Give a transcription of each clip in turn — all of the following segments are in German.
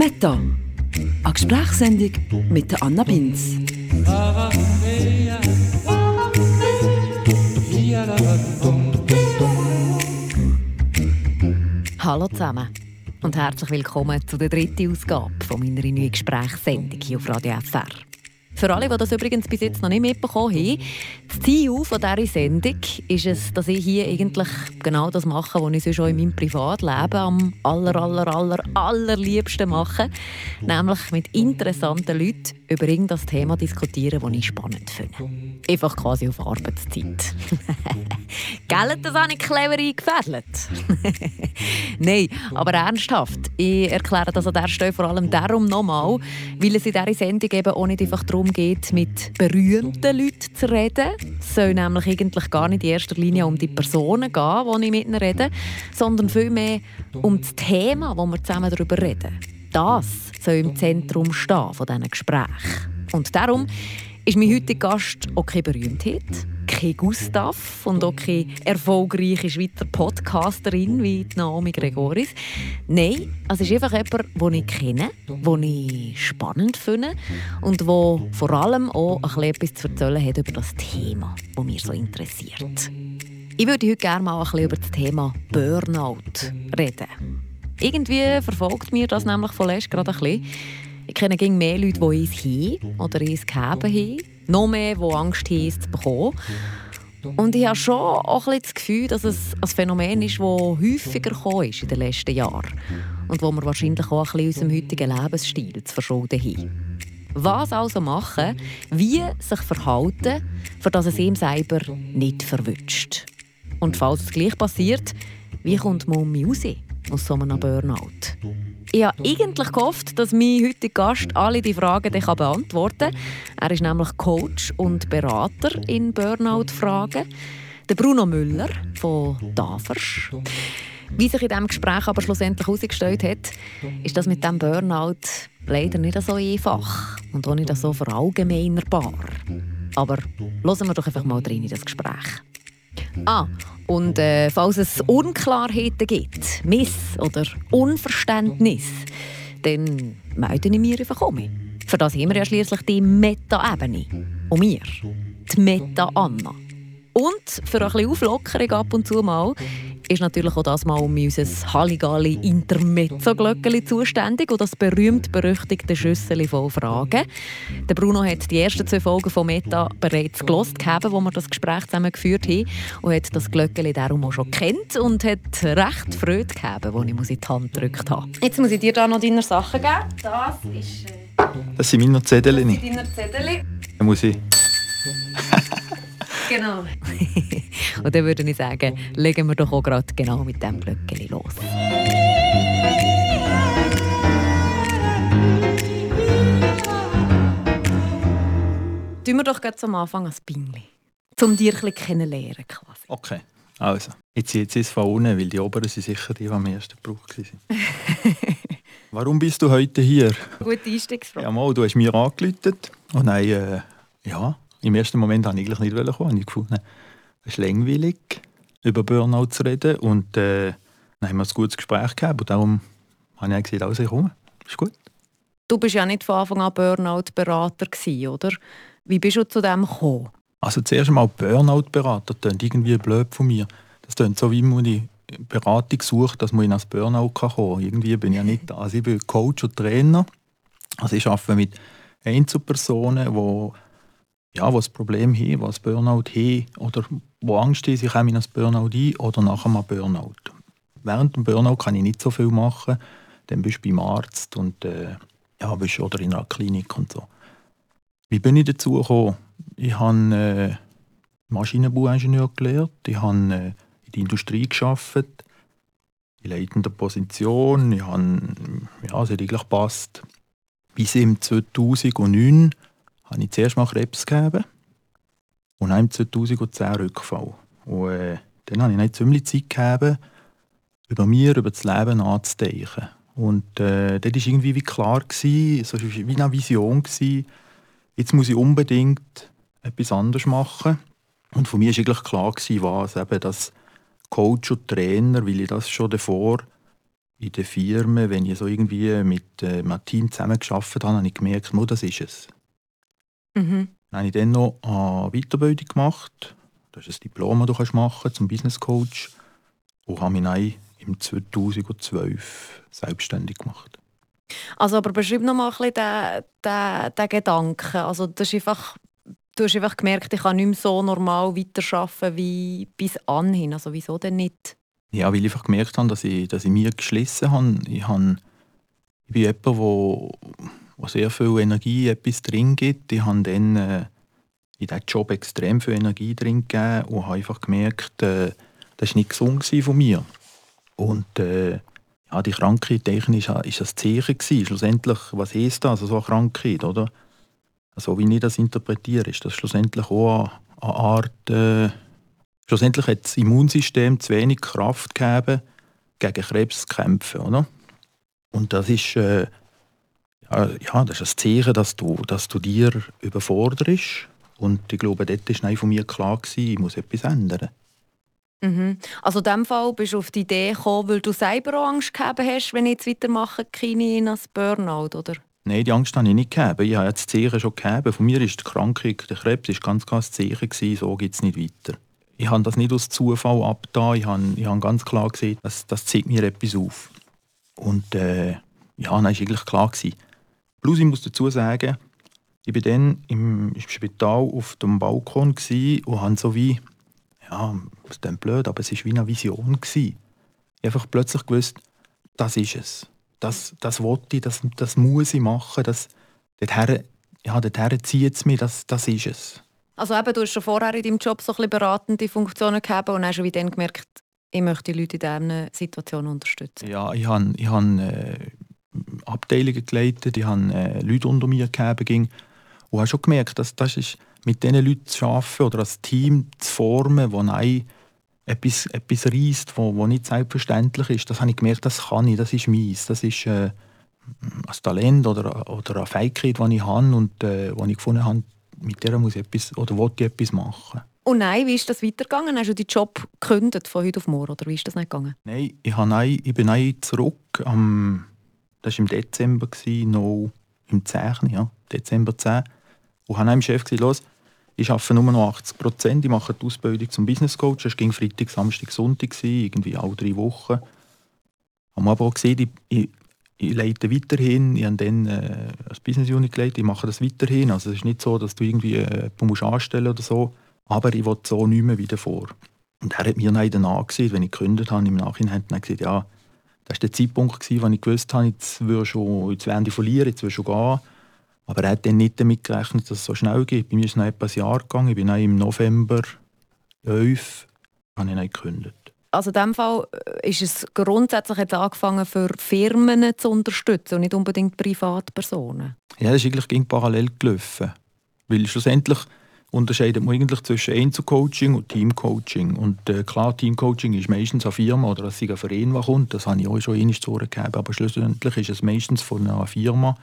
Meta, eine Gesprächssendung mit Anna Binz. Hallo zusammen und herzlich willkommen zu der dritten Ausgabe von meiner neuen Gesprächssendung hier auf Radio FR. Für alle, die das übrigens bis jetzt noch nicht mitbekommen haben, das Ziel von dieser Sendung ist es, dass ich hier eigentlich genau das mache, was ich sonst auch in meinem Privatleben am aller, aller, aller, allerliebsten mache. Nämlich mit interessanten Leuten über irgendein Thema diskutieren, das ich spannend finde. Einfach quasi auf Arbeitszeit. Gell, das habe ich clever eingefädelt? Nein, aber ernsthaft. Ich erkläre das an der Stelle vor allem darum nochmal, weil es in dieser Sendung eben auch nicht einfach darum geht, mit berühmten Leuten zu reden. Es soll nämlich eigentlich gar nicht in erster Linie um die Personen gehen, die ich mit ihnen rede, sondern vielmehr um das Thema, wo wir zusammen darüber reden. Das soll im Zentrum stehen von diesen Gesprächen. Und darum ist mein heutiger Gast auch keine Berühmtheit, kein Gustav und auch keine erfolgreiche Schweizer Podcasterin wie Naomi Gregoris. Nein, es ist einfach jemand, den ich kenne, den ich spannend finde und der vor allem auch ein etwas zu erzählen hat über das Thema, das mich so interessiert. Ich würde heute gerne mal ein bisschen über das Thema Burnout reden. Irgendwie verfolgt mir das nämlich von gerade ein bisschen. Ich kenne mehr Leute, die es haben oder es gehabt haben. Noch mehr, die Angst haben, zu bekommen. Und ich habe schon auch ein das Gefühl, dass es ein Phänomen ist, das häufiger ist in den letzten Jahren. Und wo wir wahrscheinlich auch ein unserem heutigen Lebensstil zu verschulden haben. Was also machen, wie sich verhalten, für dass es ihm selber nicht verwünscht. Und falls es gleich passiert, wie kommt man um raus aus so einem Burnout? Ich habe eigentlich gehofft, dass mein heutiger Gast alle die Fragen dann beantworten kann. Er ist nämlich Coach und Berater in Burnout-Fragen. Der Bruno Müller von Davers. Wie sich in diesem Gespräch aber schlussendlich herausgestellt hat, ist das mit dem Burnout leider nicht so einfach und auch nicht so verallgemeinerbar. Aber hören wir doch einfach mal rein in das Gespräch. Ah, und äh, falls es Unklarheiten gibt, Miss- oder Unverständnis, dann melde ich mir einfach um. Für das haben wir ja schließlich die Meta-Ebene. Und wir, die Meta-Anna. Und für ein bisschen Auflockerung ab und zu mal ist natürlich auch das mal um unser Halligalli Intermezzo-Glöckchen zuständig und das berühmt-berüchtigte Schüssel voll Fragen. Der Bruno hat die ersten zwei Folgen von Meta bereits gelost, wo wir das Gespräch zusammen geführt haben und hat das Glöckchen darum auch schon kennt und hat recht Freude gehabt, als ich in die Hand gedrückt habe. Jetzt muss ich dir da noch deine Sachen geben. Das ist... Äh, das sind meine Zettel. Das sind deine Zettel. Dann muss ich... Genau. Und dann würde ich sagen, legen wir doch auch gerade genau mit dem Blöckchen los. Tun wir doch zum Anfang ein Bingli. Um dir ein bisschen kennenlernen quasi. Okay, also. Jetzt ziehe es von unten, weil die oberen sind sicher die, die am ersten gebraucht waren. Warum bist du heute hier? Gute Einstiegsfrage. Ja, mal, du hast mir angelötet und dann, äh, ja, im ersten Moment wollte ich eigentlich nicht kommen. Ich gefunden, es ist langweilig, über Burnout zu reden. Und äh, dann haben wir ein gutes Gespräch gehabt. Und darum habe ich gesagt, also ich komme. Ist gut. Du bist ja nicht von Anfang an Burnout-Berater, oder? Wie bist du zu dem gekommen? Also zuerst einmal Burnout-Berater, das klingt irgendwie blöd von mir. Das klingt so, wie man die Beratung sucht, dass man in ein Burnout kommen kann. Irgendwie bin ich ja nicht, also ich bin Coach und Trainer. Also ich arbeite mit Einzelpersonen, die ja, was Problem haben, was Burnout haben oder wo Angst ist, ich komme in ein Burnout ein oder nach einem Burnout. Während dem Burnout kann ich nicht so viel machen, dann bist du beim Arzt und äh, ja, bist oder in einer Klinik und so. Wie bin ich dazu gekommen? Ich habe äh, Maschinenbauingenieur gelernt, ich habe äh, in der Industrie gearbeitet, in leitender Position, ich habe, ja, es hat eigentlich gepasst. Bis im 2009 habe ich zuerst mal Krebs gegeben und dann 2010 Rückfall. Und äh, dann habe ich nicht ziemlich Zeit gegeben, über mir, über das Leben nachzudenken. Und äh, dort war irgendwie wie klar, gewesen, so wie eine Vision, gewesen, jetzt muss ich unbedingt etwas anderes machen. Und von mir war eigentlich klar, gewesen, was eben das Coach und Trainer, weil ich das schon davor in der Firma, wenn ich so irgendwie mit äh, einem Team zusammengearbeitet habe, habe ich gemerkt, das ist es. Mhm. Dann habe ich dann noch eine Weiterbildung gemacht. Das ist ein Diplom, das du machen kannst zum Business Coach. Und habe mich dann im 2012 selbstständig gemacht. Also, aber beschreib noch mal ein bisschen den, den, den Gedanken. Also, das ist einfach, du hast einfach gemerkt, ich kann nicht mehr so normal weiterarbeiten wie bis anhin. Also, wieso denn nicht? Ja, weil ich einfach gemerkt habe, dass ich, dass ich mir geschlossen habe. Ich, habe, ich bin jemand, wo, wo sehr viel Energie etwas drin gibt. Ich habe dann äh, in diesem Job extrem viel Energie drin gegeben und habe einfach gemerkt, äh, das war nicht gesund von mir. Und äh, ja, die Krankheit technisch ist das Zeichen. Schlussendlich, was ist das, so eine Krankheit, oder? Also wie ich das interpretiere, ist das schlussendlich auch eine Art... Äh, schlussendlich hat das Immunsystem zu wenig Kraft gegeben, gegen Krebs zu kämpfen, oder? Und das ist... Äh, ja, das ist ein Zeichen, dass du, dass du dir überforderst. Und ich glaube, dort war von mir klar, gewesen, ich muss etwas ändern. Mhm. Also in diesem Fall bist du auf die Idee gekommen, weil du selber auch Angst gehabt hast, wenn ich jetzt weitermache, keine in ein Burnout, oder? Nein, die Angst habe ich nicht gehabt. Ich habe das Zeichen schon gehabt. Von mir ist die Krankheit, der Krebs, ist ganz klar das Zeichen gewesen, so geht es nicht weiter. Ich habe das nicht aus Zufall abgetan. Ich habe, ich habe ganz klar gesehen, dass, das zeigt mir etwas auf. Und äh, ja, dann war eigentlich klar. Gewesen. Plus, ich muss dazu sagen, ich war dann im Spital auf dem Balkon und habe so wie ja, ist dann blöd, aber es war wie eine Vision. Ich einfach plötzlich gewusst, das ist es. Das, das wollte ich, das, das muss ich machen. Das, dorthin, ja, dorthin zieht es mich, das, das ist es. Also eben, du hast schon vorher in deinem Job so ein bisschen beratende Funktionen gehabt und hast schon dann gemerkt, ich möchte die Leute in diesen Situationen unterstützen. Ja, ich habe, ich habe äh, Abteilungen geleitet, ich habe äh, Leute unter mir gehabt und habe schon gemerkt, dass das ist mit diesen Leuten zu arbeiten oder als Team zu formen, wo ein etwas, etwas reisst, wo, wo nicht selbstverständlich ist, das habe ich gemerkt, das kann ich, das ist meins, das ist äh, ein Talent oder, oder eine Fähigkeit, die ich habe und äh, die ich gefunden habe, mit der muss ich etwas oder wollte ich etwas machen. Und nein, wie ist das weitergegangen? Hast du deinen Job gekündigt von heute auf morgen oder wie ist das nicht gegangen? Nein, ich, habe nein, ich bin nein zurück, am, das war im Dezember, noch im 10. Ja, Dezember 10 und habe meinem Chef gesagt, los, ich arbeite nur noch 80 Prozent, ich mache die Ausbildung zum Business Coach, es ging Freitag, Samstag, Sonntag, irgendwie alle drei Wochen. Haben aber auch gesehen, ich, ich, ich leite weiterhin, ich habe dann äh, als Business Unit geleitet, ich mache das weiterhin. Also es ist nicht so, dass du irgendwie äh, musst anstellen oder so, aber ich will so nicht mehr wieder vor. Und er hat mir dann danach gesehen, wenn ich gekündigt habe, im Nachhinein hat er gesagt, ja, das war der Zeitpunkt, wo ich gewusst habe, jetzt, schon, jetzt werden die verlieren, jetzt will schon gehen. Aber er hat dann nicht damit gerechnet, dass es so schnell geht. Bei mir ist es noch etwas Jahr gegangen. Ich bin im November 11 habe ich gekündigt. Also in diesem Fall äh, ist es grundsätzlich jetzt angefangen, für Firmen zu unterstützen und nicht unbedingt Privatpersonen? Ja, das ist eigentlich parallel gelaufen. Weil schlussendlich unterscheidet man eigentlich zwischen Einzelcoaching und Teamcoaching. Und äh, klar, Teamcoaching ist meistens eine Firma oder ein Verein, der kommt. Das habe ich auch schon einmal zu gegeben. Aber schlussendlich ist es meistens von einer Firma,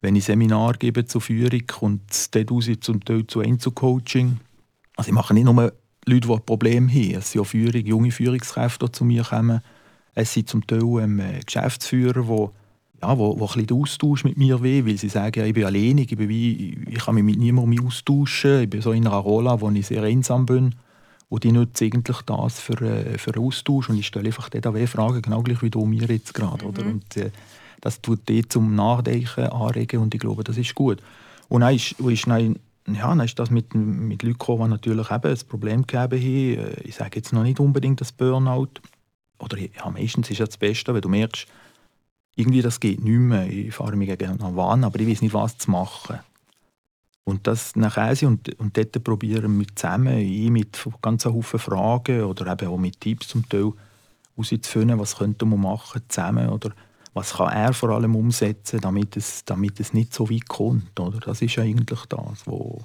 wenn ich Seminar gebe zur Führung, kommt es dort raus, zum Teil zu Einzelcoaching. Also ich mache nicht nur Leute, die ein Problem haben. Es sind auch Führung, junge Führungskräfte, die zu mir kommen. Es sind zum Teil ähm, Geschäftsführer, die ja, wo, wo ein bisschen Austausch mit mir will, weil sie sagen, ja, ich bin alleinig, ich, bin wie, ich kann mich mit niemandem austauschen, ich bin so in einer Rolle, wo ich sehr einsam bin. Und die nutzen eigentlich das für, äh, für einen Austausch und ich stelle einfach dort Fragen, genau gleich wie du mir jetzt gerade. Mhm. Und, äh, das tut die zum Nachdenken anregen und ich glaube, das ist gut. Und dann ist, ist, dann, ja, dann ist das mit, mit Leuten gekommen, die natürlich eben ein Problem gegeben haben. Äh, ich sage jetzt noch nicht unbedingt das Burnout. Oder ja, meistens ist es das Beste, wenn du merkst, irgendwie das geht nicht mehr. Ich fahre mich gegen Wahn, aber ich weiß nicht, was zu machen. Und das nachher und, und dort probieren wir zusammen, ich mit ganz Haufen Fragen oder eben auch mit Tipps zum Teil herauszufinden, was könnte man machen zusammen oder was kann er vor allem umsetzen, damit es, damit es nicht so weit kommt. Oder? Das ist eigentlich das, wo,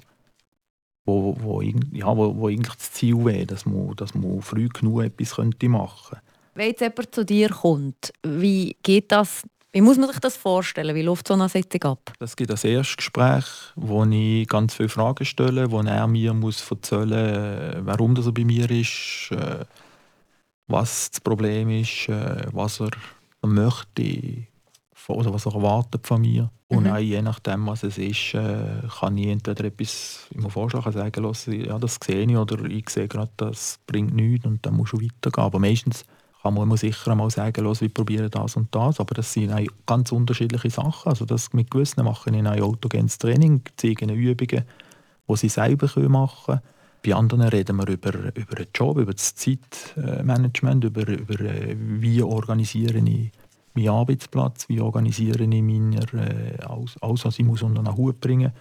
wo, wo, ja, wo, wo eigentlich das Ziel wäre, dass man, dass man früh genug etwas könnte machen könnte. Wenn jetzt jemand zu dir kommt, wie geht das wie muss man sich das vorstellen? Wie läuft so eine Sitzung ab? Es gibt ein Erstgespräch, wo ich ganz viele Fragen stelle, wo er mir muss erzählen muss, warum er bei mir ist, äh, was das Problem ist, äh, was er möchte oder was er erwartet von mir. Mhm. Und auch je nachdem, was es ist, äh, kann ich entweder etwas im Vorschlag sagen lassen, ja, das sehe ich, oder ich sehe gerade, das bringt nichts und dann muss du weitergehen. Aber meistens kann man sicher einmal sagen, los, wir probieren das und das, aber das sind ganz unterschiedliche Sachen. Also das mit gewissen machen ich ein autogenes Training, zeigen Übungen, die sie selber machen können. Bei anderen reden wir über, über den Job, über das Zeitmanagement, über, über äh, wie organisiere ich meinen Arbeitsplatz, wie organisiere ich meine, äh, alles, was ich muss unter einen Hut bringen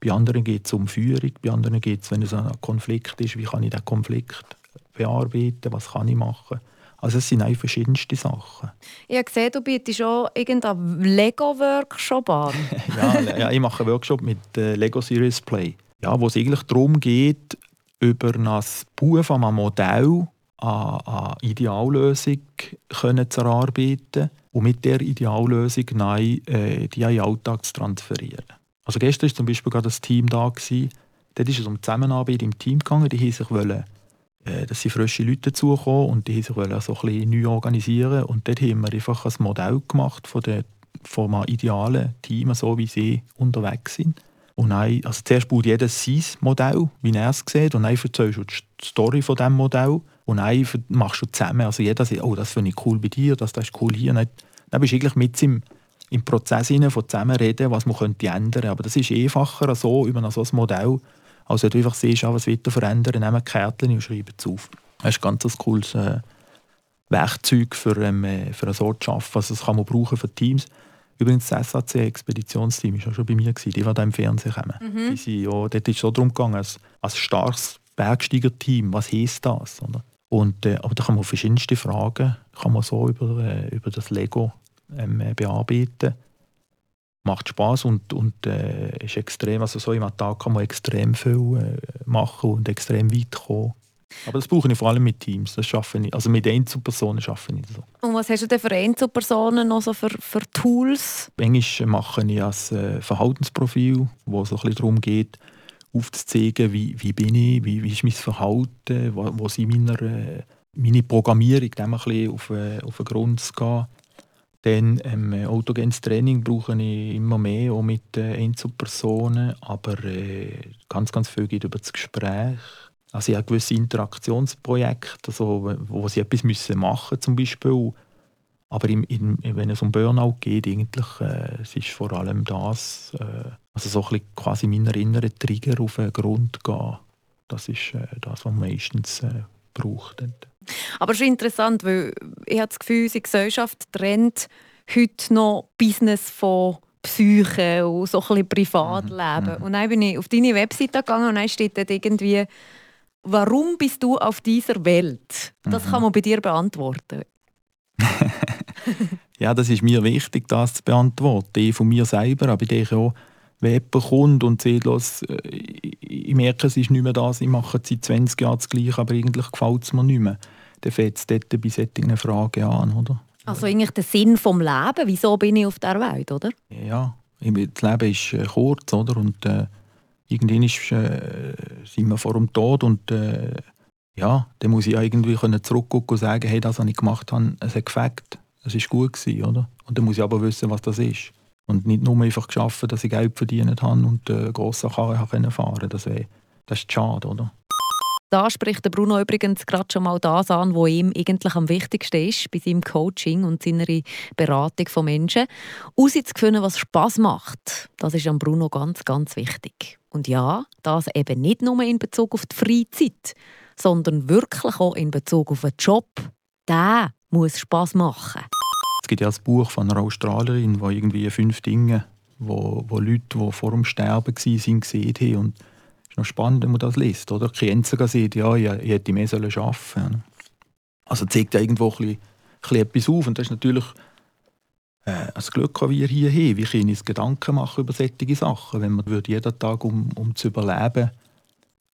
Bei anderen geht es um Führung, bei anderen geht es, wenn es ein Konflikt ist, wie kann ich diesen Konflikt bearbeiten, was kann ich machen. Also es sind auch verschiedenste Sachen. Ich habe gesehen, du bietest schon irgendeinen Lego-Workshop an. ja, ja, ich mache einen Workshop mit äh, Lego Series Play, ja, wo es eigentlich darum geht, über das Bau von einem Modell eine Ideallösung können zu erarbeiten und mit der Ideallösung neu, äh, die in den Alltag zu transferieren. Also gestern war zum Beispiel gerade das Team da. Gewesen. Dort ist es um Zusammenarbeit im Team gegangen. Die sich wollen, dass sie frische Leute dazukommen und die sich wollen so ein bisschen neu organisieren. Und dort haben wir einfach ein Modell gemacht von, von einem idealen Team, so wie sie unterwegs sind. Und dann, also zuerst baut jeder sein Modell, wie er es sieht, und dann erzählst du die Story von diesem Modell. Und dann machst du zusammen. Also jeder sagt, oh, das finde ich cool bei dir, das, das ist cool hier. Dann, dann bist du eigentlich mit im, im Prozess hinein von zusammenreden, was man könnte ändern Aber das ist einfacher so über so ein Modell, als wenn du einfach siehst, ah, was wird verändern, nimm ein Kärtchen und schreib es auf. Das ist ganz ein cooles äh, Werkzeug für, ähm, äh, für eine zu arbeiten. Also das kann man brauchen für Teams. Übrigens, das SAC-Expeditionsteam war schon bei mir, die, die da im Fernsehen kommen. Mhm. Die sind, ja, dort ist es so darum gegangen, als, als starkes Bergsteigerteam, was heisst das? Oder? Und, äh, aber da kann man verschiedenste Fragen kann man so über, äh, über das Lego ähm, äh, bearbeiten. Macht Spaß und, und äh, ist extrem, also so im Tag kann man extrem viel äh, machen und extrem weit kommen. Aber das brauche ich vor allem mit Teams. Das schaffe ich, also mit Einzelpersonen schaffe ich so. Und was hast du denn für Einzelpersonen noch so für, für Tools? Manchmal mache ich ein äh, Verhaltensprofil, wo es so ein bisschen darum geht, aufzuzeigen, wie, wie bin ich, wie, wie ist mein Verhalten, wo, wo sind meine, äh, meine Programmierung, dem ein bisschen auf, äh, auf den Grund zu gehen. Dann ähm, autogenes Training brauche ich immer mehr, auch mit äh, Einzelpersonen, aber äh, ganz, ganz viel geht über das Gespräch. Also ich habe gewisse Interaktionsprojekte, also, wo sie etwas müssen machen zum Beispiel. Aber im, in, wenn es um Burnout geht, eigentlich, äh, es ist vor allem das, äh, also so ein bisschen quasi meiner inneren Trigger auf den Grund gehen. Das ist äh, das, was man meistens äh, braucht. Aber es ist interessant, weil ich habe das Gefühl, unsere Gesellschaft trennt heute noch Business von Psyche und so ein Privatleben. Mhm. Und dann bin ich auf deine Webseite gegangen und dann steht dort irgendwie Warum bist du auf dieser Welt? Das mhm. kann man bei dir beantworten. ja, das ist mir wichtig, das zu beantworten. Ich von mir selber, aber ich denke auch, wenn jemand kommt und sieht, los, äh, ich merke, es ist nicht mehr das, ich mache seit 20 Jahren das Gleiche, aber eigentlich gefällt es mir nicht mehr, dann fängt es dort bei solchen Fragen an. Oder? Also eigentlich der Sinn des Lebens, wieso bin ich auf der Welt, oder? Ja, das Leben ist äh, kurz, oder? Und, äh, irgendwann ist, äh, sind wir vor dem Tod und äh, ja, dann muss ich irgendwie zurückgucken und sagen, hey, das, was ich gemacht habe, es hat gefällt, es war gut gewesen, oder? Und dann muss ich aber wissen, was das ist. Und nicht nur einfach geschaffen, dass ich Geld verdient habe und äh, grosse Karre fahren konnte. Das, wär, das ist schade, oder? Da spricht Bruno übrigens gerade schon mal das an, was ihm eigentlich am wichtigsten ist bei seinem Coaching und seiner Beratung von Menschen. Herauszufinden, was Spaß macht, das ist an Bruno ganz, ganz wichtig. Und ja, das eben nicht nur in Bezug auf die Freizeit, sondern wirklich auch in Bezug auf den Job. Der muss Spaß machen. Es gibt ja ein Buch von einer Australierin, wo irgendwie fünf Dinge, wo, wo Leute, die vor dem Sterben waren, gesehen haben. Ist noch spannend, wenn man das liest. Oder? Die Klienten sieht, ja, ich, hätte mehr arbeiten sollen. Also zeigt ja irgendwo ein bisschen, ein bisschen etwas auf. Und das ist natürlich äh, das Glück, das wir hier haben. Wir können uns Gedanken machen über solche Sachen. Wenn man jeden Tag, um, um zu überleben,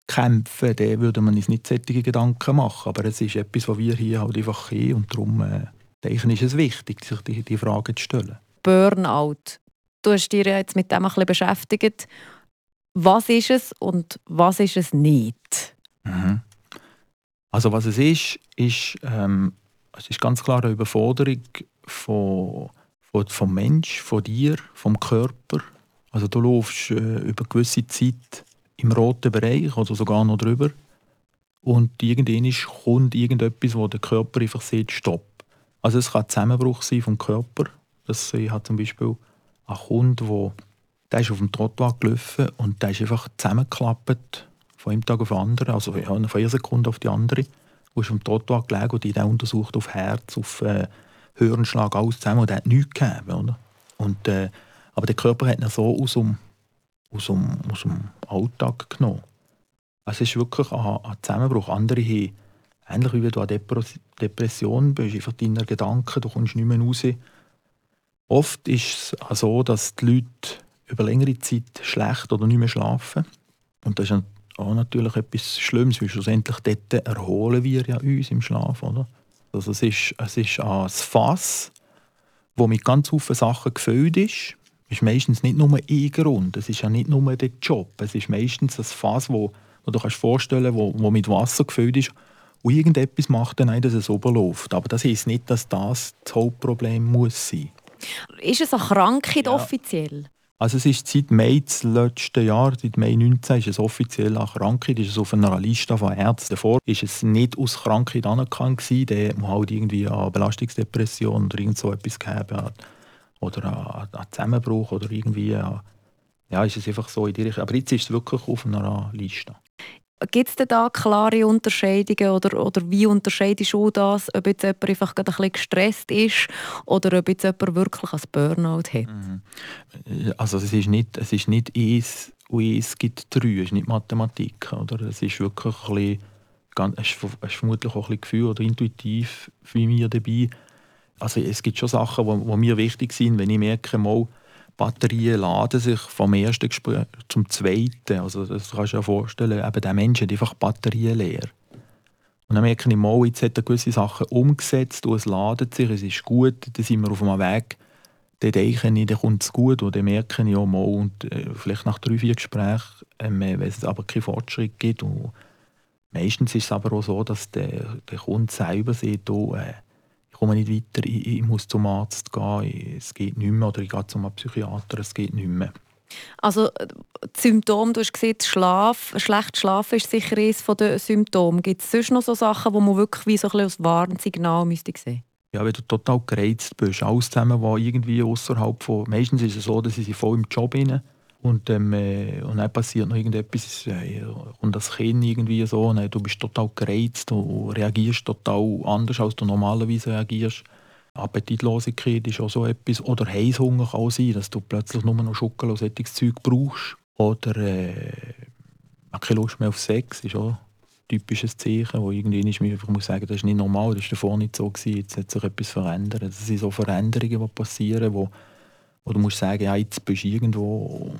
kämpfen, dann würde man uns nicht solche Gedanken machen. Aber es ist etwas, was wir hier halt einfach haben. Und darum äh, ist es wichtig, sich die, die Frage zu stellen. Burnout. Du hast dich jetzt mit dem ein bisschen beschäftigt. Was ist es und was ist es nicht? Mhm. Also was es ist, ist, ähm, es ist ganz klar eine Überforderung von, von, vom Mensch, von dir, vom Körper. Also du läufst äh, über eine gewisse Zeit im roten Bereich oder sogar noch drüber. Und irgendwann kommt irgendetwas, wo der Körper einfach sieht, stopp. Also es kann ein Zusammenbruch sein vom Körper. Das, habe zum Beispiel einen Kunden, wo, der ist auf dem Trottoir gelaufen und der ist einfach zusammengeklappt von einem Tag auf den anderen, also von einer Sekunde auf die andere. Und ist auf dem Trottoir gelegen und die untersucht auf Herz, auf äh, Hirnschlag, alles zusammen und der hat nichts gegeben. Oder? Und, äh, aber der Körper hat ihn so aus dem, aus dem, aus dem Alltag genommen. Es ist wirklich ein, ein Zusammenbruch. Andere haben, ähnlich wie du an Depression bist, einfach deine Gedanken, du kommst nicht mehr raus. Oft ist es so, dass die Leute über längere Zeit schlecht oder nicht mehr schlafen. Und das ist auch natürlich etwas Schlimmes, weil schlussendlich dort erholen wir ja uns im Schlaf. Oder? Also es ist, es ist ein Fass, das mit ganz vielen Sachen gefüllt ist. Es ist meistens nicht nur ein Grund, es ist ja nicht nur der Job. Es ist meistens ein Fass, wo wo du kannst vorstellen wo, wo mit Wasser gefüllt ist und irgendetwas macht dann, dass es oberläuft. Aber das heisst nicht, dass das das Hauptproblem muss sein. Ist es eine Krankheit ja. offiziell? Also es ist seit Mai des letzten Jahr, seit Mai 19, ist es offiziell eine Krankheit, ist es auf einer Liste von Ärzten. Davor ist es nicht aus Krankheit anerkannt gewesen, der halt irgendwie eine Belastungsdepression oder irgend so etwas gehabt hat. Oder einen Zusammenbruch oder irgendwie, ja, ist es einfach so in die Richtung. Aber jetzt ist es wirklich auf einer Liste. Gibt es denn da klare Unterscheidungen oder, oder wie unterscheidest du das, ob jetzt jemand einfach ein bisschen gestresst ist oder ob jetzt jemand wirklich ein Burnout hat? Mhm. Also es ist nicht, es ist nicht eins und eins gibt drei, es ist nicht Mathematik. Oder? Es ist wirklich ein bisschen, es ist vermutlich auch ein bisschen Gefühl oder intuitiv für mich dabei. Also es gibt schon Sachen, die mir wichtig sind, wenn ich merke, mal, Batterien laden sich vom ersten Gespräch zum zweiten. Also das kannst du dir vorstellen, eben der Mensch hat einfach Batterien leer. Und dann merke ich mal, jetzt hat er gewisse Sachen umgesetzt und es ladet sich, es ist gut, dann sind wir auf einem Weg, dann denke ich, dann kommt es gut und dann merke ich auch mal, und äh, vielleicht nach drei, vier Gesprächen, äh, wenn es aber keinen Fortschritt gibt. Und meistens ist es aber auch so, dass der, der Kunde selber sieht, oh, äh, komme nicht weiter, ich, ich, muss zum Arzt gehen, es geht nicht mehr, oder ich gehe zum Psychiater, es geht nicht mehr. Also die Symptome, du hast gesagt, Schlaf, schlecht schlafen ist sicher eines der Symptome. Gibt es sonst noch so Sachen, die man wirklich wie so ein als Warnsignal müsste sehen? Ja, wenn du total gereizt bist, alles zusammen, was irgendwie außerhalb von... Meistens ist es so, dass sie voll im Job sind und, ähm, äh, und dann passiert noch irgendetwas äh, und das Kind irgendwie so, und, äh, du bist total gereizt, du reagierst total anders, als du normalerweise reagierst. Appetitlosigkeit ist auch so etwas. Oder Heißhunger kann auch sein, dass du plötzlich nur noch Schokolade und solches Zeug brauchst. Oder äh, keine Lust mehr auf Sex, ist auch ein typisches Zeichen, wo irgendwie ich muss sagen, das ist nicht normal, das war davor nicht so, gewesen, jetzt hat sich etwas verändert. Das sind so Veränderungen, die passieren, die du musst sagen, ja, jetzt bist du irgendwo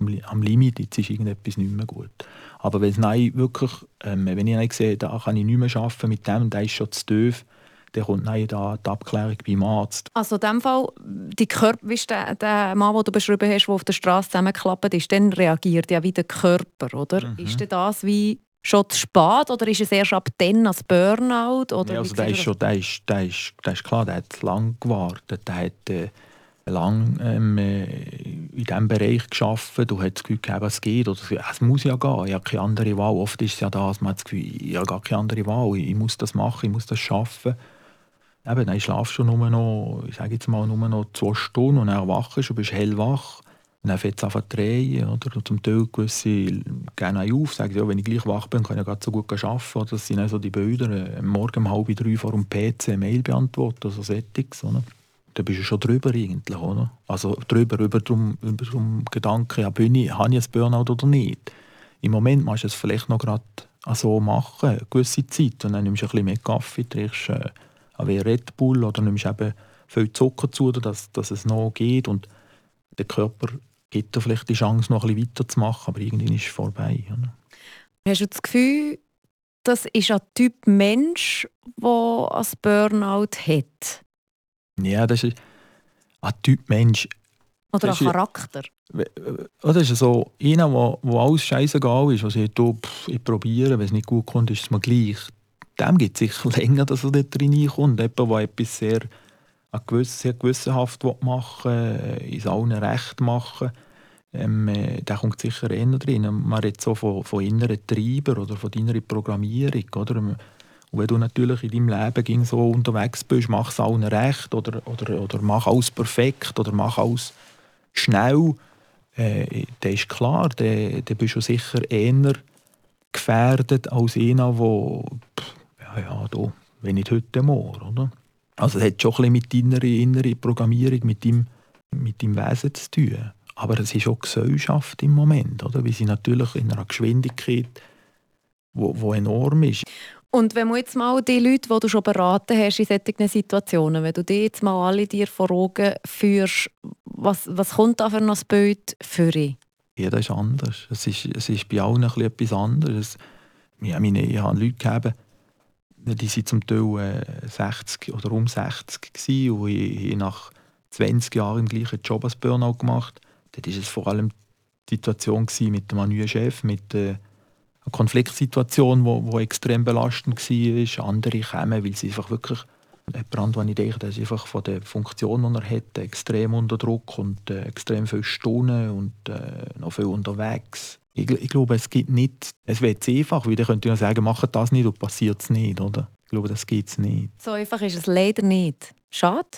dem, am Limit, jetzt ist irgendetwas nicht mehr gut. Aber wenn nein, wirklich, ähm, wenn ich sehe, da kann ich nicht mehr arbeiten mit dem, der ist schon zu doof, dann kommt nein, da die Abklärung beim Arzt. Also in dem Fall, die Körper, wie der, der Mann, den du beschrieben hast, der auf der Straße zusammengeklappt ist, dann reagiert ja wie der Körper, oder? Mhm. Ist denn das wie schon zu spät oder ist es erst ab dann als Burnout? Oder ja, also der ist, schon, der, ist, der, ist, der ist klar, der hat lange gewartet. Der hat, äh, lange ähm, äh, in diesem Bereich gearbeitet und hat das Gefühl gehabt, es geht. Oder es muss ja gehen, ich habe keine andere Wahl. Oft ist es ja das, man hat das Gefühl, ich habe gar keine andere Wahl, ich muss das machen, ich muss das schaffen. Eben, dann schlafst du nur noch, ich sage jetzt mal, nur noch zwei Stunden und dann wachst du, bist hellwach. Und dann fängt es an zu drehen. Oder? Und zum Teil gewisse gehen auf, sagen, ja, wenn ich gleich wach bin, kann ich so gut arbeiten. Oder das sind dann so die Bilder, äh, morgen um halb drei vor dem PC eine Mail beantworten, also Settings. Oder? Da bist du schon drüber eigentlich, oder? Also drüber, über den, über den Gedanken, ja, bin ich, habe ich ein Burnout oder nicht? Im Moment machst du es vielleicht noch gerade so machen, eine gewisse Zeit, und dann nimmst du ein bisschen mehr Kaffee, trinkst äh, Red Bull oder nimmst eben viel Zucker zu, dass, dass es noch geht und der Körper gibt dir vielleicht die Chance, noch ein bisschen weiterzumachen, aber irgendwann ist es vorbei. Oder? Hast du das Gefühl, das ist ein Typ Mensch, der ein Burnout hat? Ja, das ist ein Typ Mensch. Oder ein Charakter. Das ist so einer, wo, wo alles scheißegal ist, pff, ich probiere, wenn es nicht gut kommt, ist es mir gleich. Dem gibt es sicher länger, dass er dort reinkommt. Jemand, der etwas sehr gewiss, sehr gewissenhaft machen will, äh, in allen Recht machen ähm, äh, der kommt sicher eher drin. Man redet so von, von inneren Treibern oder von deiner Programmierung. Oder? Und wenn du natürlich in deinem Leben so unterwegs bist, mach es allen recht oder, oder, oder mach alles perfekt oder mach alles schnell, äh, dann ist klar, dann, dann bist du sicher eher gefährdet als einer, der, ja, ja, da, wenn nicht heute, morgen. Oder? Also es hat schon ein mit deiner inneren Programmierung, mit deinem, mit deinem Wesen zu tun. Aber es ist auch Gesellschaft im Moment, oder? weil sie natürlich in einer Geschwindigkeit, wo, wo enorm ist. Und wenn du jetzt mal die Leute, die du schon beraten hast in solchen Situationen, wenn du die jetzt mal alle dir vor Augen führst, was, was kommt da für ein Bild für dich? Jeder ist anders. Es ist, es ist bei allen etwas anderes. Ich, meine, ich habe Leute gegeben, die waren zum Teil 60 äh, oder um 60 gewesen, und ich nach 20 Jahren im gleichen Job als Burnout gemacht. Dort war es vor allem die Situation mit dem neuen Chef, mit der Konfliktsituation, die, die extrem belastend war. Andere kamen, weil sie einfach wirklich Jemand, den ich denke, der ist einfach von der Funktion, die er hat, extrem unter Druck und äh, extrem viele Stunden und äh, noch viel unterwegs. Ich, ich, glaube, es gibt nicht, es wird einfach, weil dann könnte ich sagen, macht das nicht und passiert es nicht, oder? Ich glaube, das gibt es nicht. So einfach ist es leider nicht. Schade.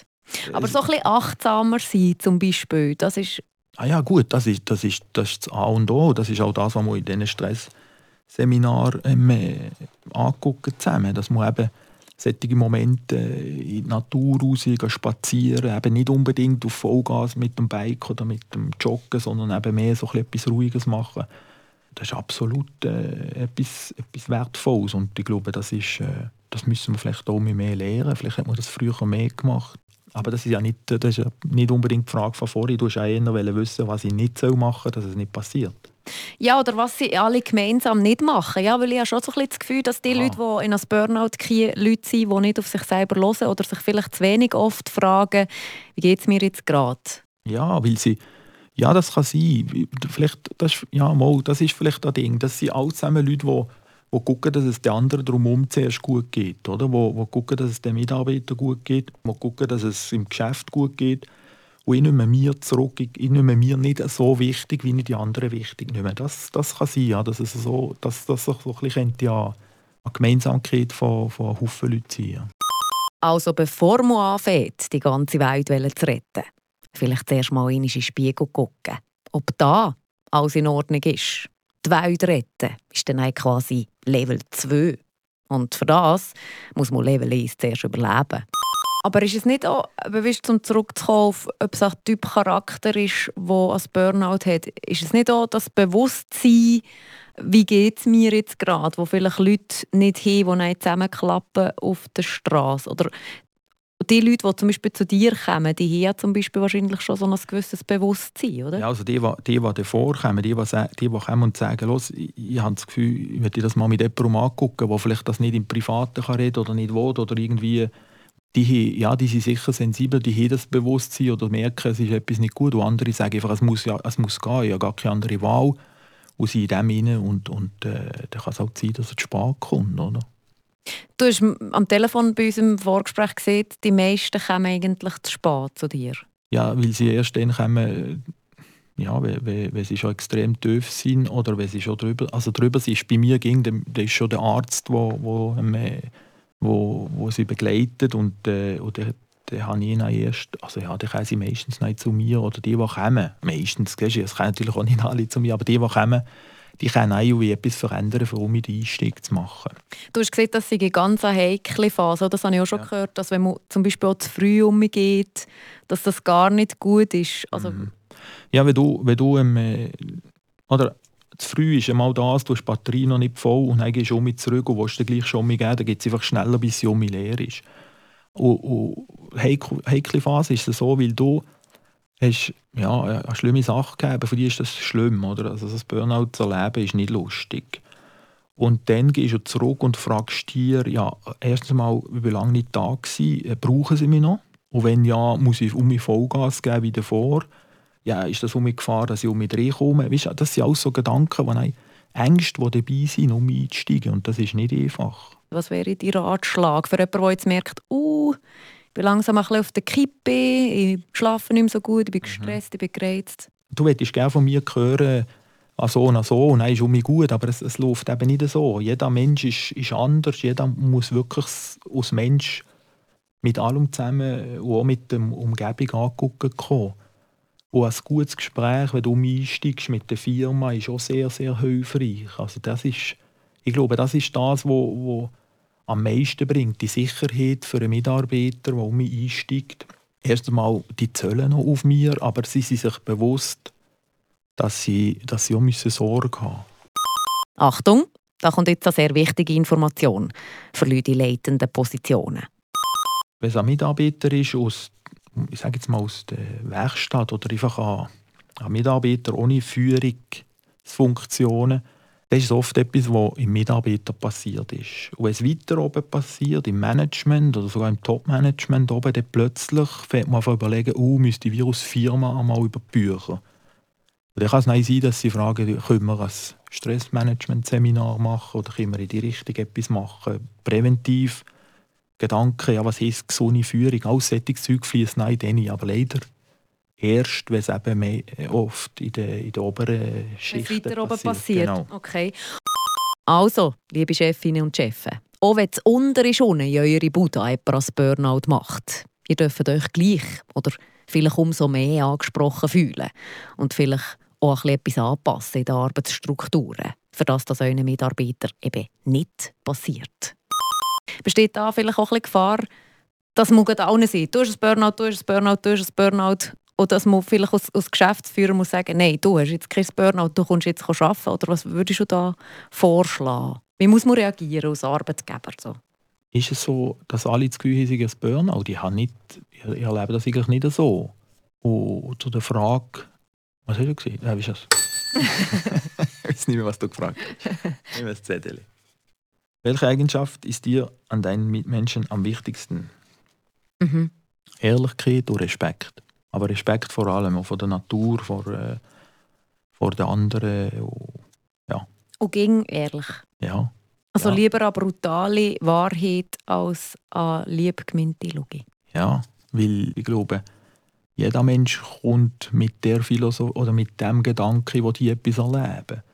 Aber so ein bisschen achtsamer sein zum Beispiel, das ist... Ah ja gut, das ist das, ist, das, ist das A und O. Das ist auch das, was wir in diesen Stressseminaren ähm, äh, zusammen. Dass man eben solche Momente in die Natur raus, spazieren, eben nicht unbedingt auf Vollgas mit dem Bike oder mit dem Joggen, sondern eben mehr so etwas Ruhiges machen. Das ist absolut äh, etwas, etwas Wertvolles und ich glaube, das, ist, äh, das müssen wir vielleicht auch mehr lernen. Vielleicht hat man das früher mehr gemacht. Aber das ist ja nicht, das ist ja nicht unbedingt die Frage von vorhin. Du hast ja eher wissen, was ich nicht machen soll, dass es nicht passiert. Ja, oder was sie alle gemeinsam nicht machen. Ja, weil ich habe schon so ein das Gefühl, dass die ah. Leute, die in einem Burnout gehen, Leute sind, die nicht auf sich selber hören oder sich vielleicht zu wenig oft fragen, wie geht es mir jetzt gerade? Ja, weil sie... Ja, das kann sein. Vielleicht, das, ja, mal, das ist vielleicht ein Ding. Das sind alle zusammen Leute, die die gucken, dass es den anderen drumherum zuerst gut geht. Oder? Wo, wo gucken, dass es den Mitarbeitern gut geht, wo gucken, dass es im Geschäft gut geht und ich nehme mir zurück, ich nehme mir nicht so wichtig, wie ich die anderen wichtig nehme. Das, das kann sein, ja, dass es so, dass das so ein bisschen ja, eine Gemeinsamkeit von, von Haufen Leuten sein. Ja. Also bevor man anfängt, die ganze Welt zu retten, vielleicht zuerst mal in den Spiegel gucken, ob da alles in Ordnung ist. Die Welt retten ist dann quasi Level 2. Und für das muss man Level 1 zuerst überleben. Aber ist es nicht auch, bewusst um zurückzukommen, ob es ein Typ Charakter ist, der ein Burnout hat, ist es nicht auch das Bewusstsein, wie geht es mir jetzt gerade, wo vielleicht Leute nicht hin, die zusammenklappen auf der Straße oder die Leute, die zum Beispiel zu dir kommen, die haben zum Beispiel wahrscheinlich schon so ein gewisses Bewusstsein, oder? Ja, also die, die, die, davor kommen, die, die, die kommen und sagen, los, ich, ich habe das Gefühl, ich möchte das mal mit jemandem angucken, der vielleicht das nicht im Privaten kann reden oder nicht will oder irgendwie die, ja, die sind sicher sensibel, die haben das Bewusstsein oder merken, es ist etwas nicht gut. Und andere sagen einfach, es muss, ja, es muss gehen, ich habe gar keine andere Wahl. Und sie in dem rein und, und äh, dann kann es auch sein, dass es zu spät kommt. Oder? Du hast am Telefon bei unserem Vorgespräch gesehen, die meisten kommen eigentlich zu spät zu dir. Ja, weil sie erst dann kommen, ja, wenn, wenn, sie schon extrem tief sind oder wenn sie schon drüber, also drüber sind. Bei mir ging, der, ist schon der Arzt, der wo, wo sie begleitet und, äh, und der, der habe ich erst, also ja, die kommen sie meistens nicht zu mir oder die, die kommen, meistens, es kommen natürlich auch nicht alle zu mir, aber die, die kommen, die können auch etwas verändern, um den Einstieg zu machen. Du hast gesehen, dass sie eine ganz heikle Phase Das habe ich auch schon ja. gehört, dass wenn man zum Beispiel auch zu früh umgeht, dass das gar nicht gut ist. Also mhm. Ja, wenn du, wenn du ähm, oder zu früh ist einmal das, du hast die Batterie noch nicht voll und dann gehst du um zurück und willst dann gleich schon geben, dann geht es einfach schneller, bis sie um leer ist. Und, und heikle Phase ist es so, weil du hast ja, eine schlimme Sache gegeben, für dich ist das schlimm, oder? Also das Burnout zu erleben ist nicht lustig. Und dann gehst du zurück und fragst dir, ja, erstens mal, wie lange nicht da war, äh, brauchen sie mich noch? Und wenn ja, muss ich um mich Vollgas geben wie davor? Ja, ist das um mich Gefahr, dass ich um mich reinkomme? Weißt, das sind auch so Gedanken, die Ängste, die dabei sind, um einzusteigen. Und das ist nicht einfach. Was wäre dein Ratschlag für jemanden, der jetzt merkt, uh, bin langsam ein bisschen auf der Kippe, ich schlafe nicht mehr so gut, ich bin gestresst, ich bin gereizt. Du würdest gerne von mir hören, ah so und so, und nein, ist um mich gut, aber es, es läuft eben nicht so. Jeder Mensch ist, ist anders, jeder muss wirklich als Mensch mit allem zusammen und auch mit der Umgebung angucken kommen. Und ein gutes Gespräch, wenn du einsteigst mit der Firma, ist auch sehr, sehr hilfreich. Also das ist, ich glaube, das ist das, was wo, wo am meisten bringt. Die Sicherheit für einen Mitarbeiter, der um mich einsteigt. Erst einmal, die zählen noch auf mir, aber sie sind sich bewusst, dass sie, dass sie auch Sorge haben müssen. Achtung, da kommt jetzt eine sehr wichtige Information für Leute in leitenden Positionen. Wenn es ein Mitarbeiter ist aus, ich sage jetzt mal aus der Werkstatt oder einfach ein, ein Mitarbeiter ohne Führungsfunktionen, das ist oft etwas, was im Mitarbeiter passiert ist. Und wenn es weiter oben passiert, im Management oder sogar im Top-Management oben, dann plötzlich fängt man an überlegen, oh, müsste die Virusfirma einmal über die Bücher. Und dann kann es sein, dass sie fragen, können wir ein Stressmanagement-Seminar machen oder können wir in die Richtung etwas machen, präventiv Gedanken, ja, was heisst gesunde Führung, alles solche Zeug fließt nein, dann aber leider erst, wenn es eben mehr, äh, oft in der, in der oberen Schicht passiert. weiter oben passiert. Genau. Okay. Also, liebe Chefinnen und Chefs, auch wenn es untere schon in eure Bude als Burnout macht, ihr dürft euch gleich oder vielleicht umso mehr angesprochen fühlen und vielleicht auch ein bisschen etwas anpassen in den Arbeitsstrukturen, für das das euren Mitarbeitern eben nicht passiert besteht da vielleicht auch ein Gefahr, dass man allen sein. Du hast ein Burnout, du hast ein Burnout, du hast ein Burnout. Oder dass man vielleicht als, als Geschäftsführer muss sagen, nein, du hast jetzt kein Burnout, du kommst jetzt arbeiten. Oder was würdest du da vorschlagen? Wie muss man reagieren als Arbeitgeber? So? Ist es so, dass alle das Gefühl haben, ein Burnout? Ich, habe nicht, ich erlebe das eigentlich nicht so. Und zu der Frage, was hast du gesehen? Ja, wie das? ich weiß nicht mehr, was du gefragt hast. Nimm das Zettel. Welche Eigenschaft ist dir an deinen Mitmenschen am wichtigsten? Mhm. Ehrlichkeit und Respekt. Aber Respekt vor allem, auch vor der Natur, vor, äh, vor den anderen. Und, ja. Und ging ehrlich. Ja. Also ja. lieber eine brutale Wahrheit als eine liebgemeinte Logik. Ja, weil ich glaube, jeder Mensch kommt mit der Philosophie oder mit dem Gedanken, wo die etwas erleben.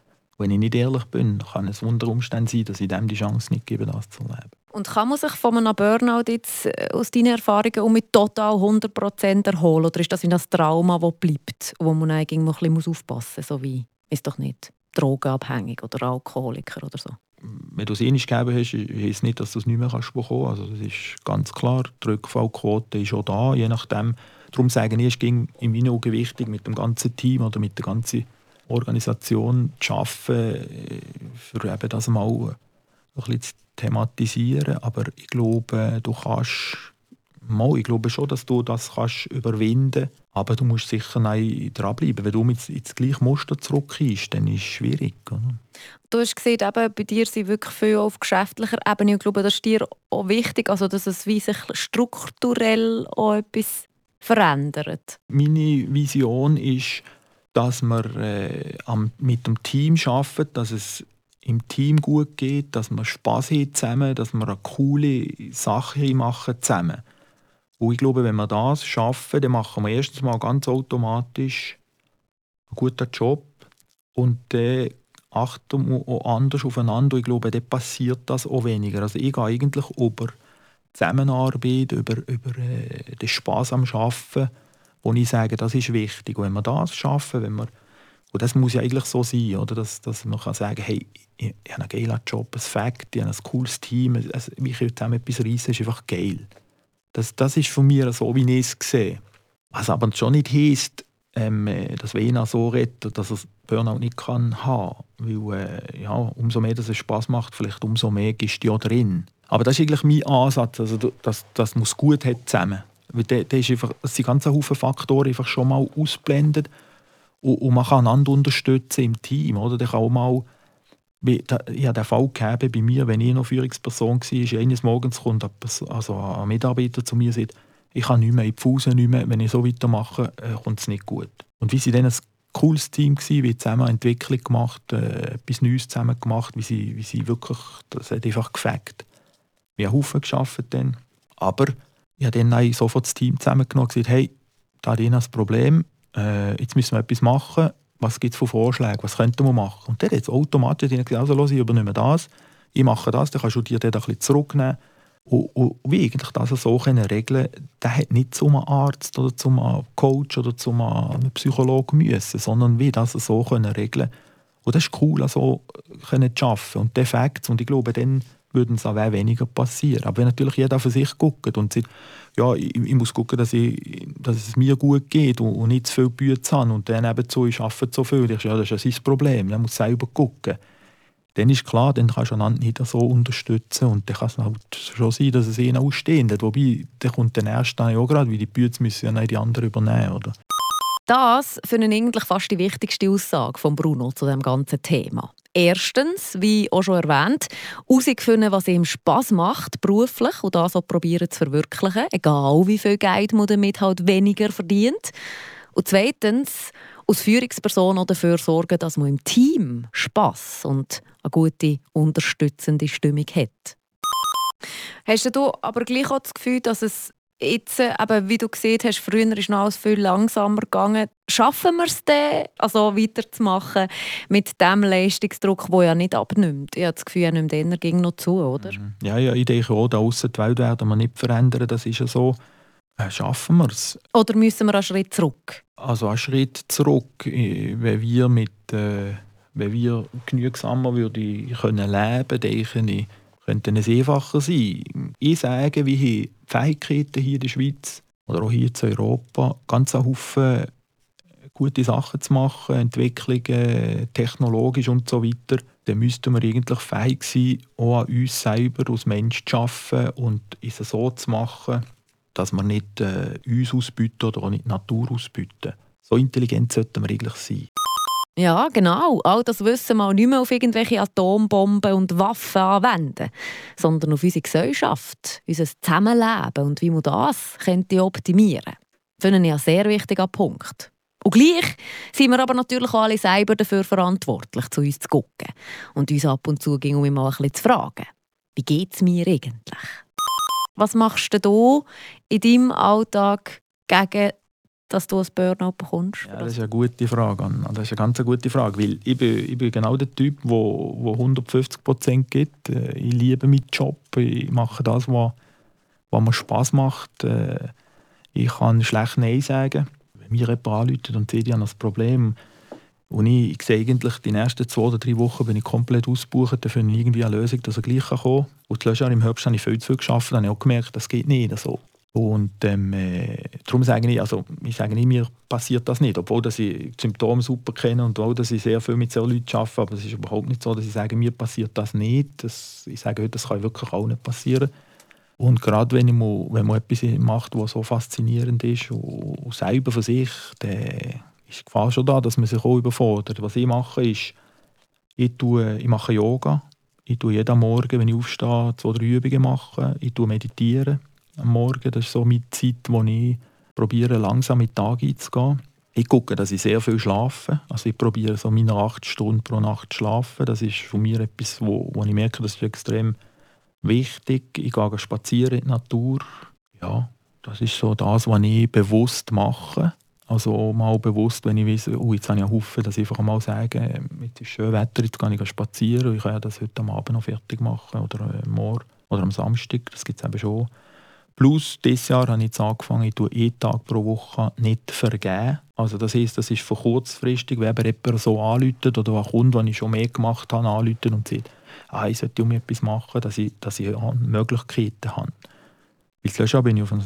Wenn ich nicht ehrlich bin, kann es unter Umständen sein, dass ich dem die Chance nicht gebe, das zu erleben. Und kann man sich von einem Burnout jetzt äh, aus deinen Erfahrungen um mit total 100% erholen? Oder ist das ein Trauma, das bleibt, wo man eigentlich ein bisschen aufpassen muss? So wie, ist doch nicht drogenabhängig oder Alkoholiker oder so? Wenn du es einmal gegeben hast, heisst es nicht, dass du es nicht mehr kannst bekommen kannst. Also das ist ganz klar, die Rückfallquote ist auch da, je nachdem. Darum sage ich, es ging in meinen Augen wichtig, mit dem ganzen Team oder mit der ganzen Organisation zu arbeiten, äh, für eben das mal ein bisschen zu thematisieren. Aber ich glaube, du kannst mal, ich glaube schon, dass du das kannst überwinden kannst. Aber du musst sicher dranbleiben. Wenn du mit ins gleiche Muster zurückkommst, dann ist es schwierig. Oder? Du hast gesehen, eben, bei dir sind wirklich viel auf geschäftlicher Ebene. Ich glaube, das ist dir auch wichtig, also dass es wie sich strukturell auch etwas verändert. Meine Vision ist, dass wir äh, am, mit dem Team arbeiten, dass es im Team gut geht, dass wir Spaß haben zusammen, dass wir eine coole Sache machen zusammen. Und ich glaube, wenn wir das schaffen, dann machen wir erstens mal ganz automatisch einen guten Job und dann achten wir auch anders aufeinander. Ich glaube, dann passiert das auch weniger. Also ich gehe eigentlich über Zusammenarbeit, über, über äh, den Spaß am Arbeiten wo ich sage, das ist wichtig. Und wenn wir das schaffen, wenn wir, und das muss ja eigentlich so sein, oder? Dass, dass man kann sagen hey, ich, ich habe einen geilen Job, ein Fakt, ich habe ein cooles Team, also, ich will zusammen etwas reissen, ist einfach geil. Das, das ist von mir so, wie ich es sehe. Was aber schon nicht heisst, ähm, dass Vena so redet, dass er Burnout nicht kann haben Weil äh, ja, umso mehr dass es Spaß macht, vielleicht umso mehr du ja drin. Aber das ist eigentlich mein Ansatz. Also, das, das muss gut hat zusammen. Weil der, der ist einfach, das sind ganz Haufen Faktoren einfach schon mal ausblendet und, und man kann einander unterstützen im Team. Oder? Der kann auch mal, ich habe den Fall gegeben bei mir, wenn ich noch Führungsperson war, eines Morgens kommt also ein Mitarbeiter zu mir und sagt, ich kann nicht mehr, ich pfuse nicht mehr, wenn ich so weitermache, äh, kommt es nicht gut. Und wie sie dann ein cooles Team gewesen, wie zusammen Entwicklung gemacht, äh, etwas Neues zusammen gemacht, wie sie, wie sie wirklich, das hat einfach gefällt. Wir haben Haufen geschafft dann, aber ich habe dann sofort das Team zusammengenommen und gesagt, hey, da hat das Problem, äh, jetzt müssen wir etwas machen, was gibt es für Vorschläge, was könnten wir machen? Und dann hat es automatisch gesagt, also los, ich übernehme das, ich mache das, dann kannst du dir das ein zurücknehmen. Und, und wie eigentlich das so können regeln der hat nicht zum Arzt oder zum Coach oder zum Psychologen müssen, sondern wie das so können regeln Und das ist cool, so können zu arbeiten. Und der Fakt, und ich glaube, dann würden es auch weniger passieren. Aber wenn natürlich jeder für sich guckt und sagt, ja, ich, ich, muss gucken, dass, ich, dass es mir gut geht und, und nicht zu viel Bütze habe und dann eben so, ich arbeite so viel, ich, ja, das ist ja sein Problem, dann muss selber gucken. Dann ist klar, dann kannst du einander nicht so unterstützen und dann kann es halt schon sein, dass es ihnen ausstehen Wobei, dann kommt der Erste auch gerade, weil die Bütze müssen ja die anderen übernehmen, oder? Das finde ich eigentlich fast die wichtigste Aussage von Bruno zu dem ganzen Thema. Erstens, wie auch schon erwähnt, herausfinden, was ihm Spass macht, beruflich, und das auch probieren zu verwirklichen, egal wie viel Geld man damit halt weniger verdient. Und zweitens, als Führungsperson auch dafür sorgen, dass man im Team Spass und eine gute, unterstützende Stimmung hat. Hast du aber gleich auch das Gefühl, dass es jetzt, eben, wie du gesehen hast, früher ist noch alles viel langsamer gegangen. Schaffen wir es dann, also weiterzumachen mit dem Leistungsdruck, der ja nicht abnimmt? Ich habe das Gefühl, er nimmt eher ging noch zu, oder? Mhm. Ja, ja, ich denke auch, da aussen die Welt werden wir nicht verändern, das ist ja so. Äh, schaffen wir es? Oder müssen wir einen Schritt zurück? Also einen Schritt zurück, äh, wenn wir mit... Äh, wenn wir genügsamer würden können leben, denke ich, könnte es einfacher sein. Ich sage, wir haben Fähigkeiten hier in der Schweiz oder auch hier in Europa, ganz einen Haufen gute Sachen zu machen, Entwicklungen, technologisch und so weiter, dann müssten wir eigentlich fähig sein, auch an uns selber als Mensch zu arbeiten und es so zu machen, dass wir nicht äh, uns ausbüten oder auch nicht die Natur ausbüten. So intelligent sollten wir eigentlich sein. Ja, genau. All das Wissen mal nicht mehr auf irgendwelche Atombomben und Waffen anwenden, sondern auf unsere Gesellschaft, unser Zusammenleben und wie man das könnte optimieren könnte. Finde ich einen sehr wichtigen Punkt. Und gleich sind wir aber natürlich alle selber dafür verantwortlich, zu uns zu gucken und uns ab und zu ging, um mal ein bisschen zu fragen, wie geht es mir eigentlich? Was machst du in deinem Alltag gegen dass du ein Burnout bekommst? Ja, das ist eine gute Frage, Anna. Das ist eine ganz gute Frage, weil ich bin, ich bin genau der Typ, der wo, wo 150 Prozent gibt. Äh, ich liebe meinen Job, ich mache das, was, was mir Spass macht. Äh, ich kann schlecht Nein sagen. Wenn mir jemand anruft und sagt, ich habe ein Problem, und ich, ich sehe eigentlich, die nächsten zwei oder drei Wochen bin ich komplett ausgebucht, ich irgendwie eine Lösung, dass er gleich kommen kann. Und das Jahr im Herbst habe ich viel zu viel dann habe ich auch gemerkt, das geht nicht so. Und ähm, äh, darum sage ich, also ich sage nicht, mir passiert das nicht, obwohl dass ich die Symptome super kenne und auch, dass ich sehr viel mit solchen Leuten arbeite, aber es ist überhaupt nicht so, dass ich sage, mir passiert das nicht. Das, ich sage das kann wirklich auch nicht passieren. Und gerade wenn, ich mal, wenn man etwas macht, was so faszinierend ist und, und selber für sich, dann ist die Gefahr schon da, dass man sich auch überfordert. Was ich mache, ist, ich, tue, ich mache Yoga. Ich tue jeden Morgen, wenn ich aufstehe, zwei, drei Übungen machen. Ich tue meditieren am Morgen. Das ist so meine Zeit, wo ich probiere, langsam mit Tag einzugehen. Ich gucke, dass ich sehr viel schlafe. Also ich probiere so meine acht Stunden pro Nacht zu schlafen. Das ist von mir etwas, wo, wo ich merke, das ist extrem wichtig. Ich gehe spazieren in die Natur. Ja, das ist so das, was ich bewusst mache. Also mal bewusst, wenn ich weiß, oh, jetzt habe ich einen Haufen, dass ich einfach mal sage, jetzt ist schön Wetter, jetzt gehe ich spazieren. Ich kann das heute am Abend noch fertig machen oder äh, morgen oder am Samstag. Das gibt es eben schon. Plus, dieses Jahr habe ich jetzt angefangen, ich tue einen Tag pro Woche nicht vergeben. Also das heisst, das ist von kurzfristig, wenn jemand so anläutet oder ein Kunde, den ich schon mehr gemacht habe, anläutet und sagt, ah, ich sollte um etwas machen, dass ich, dass ich Möglichkeiten habe. Weil letztes Jahr bin ich auf ein,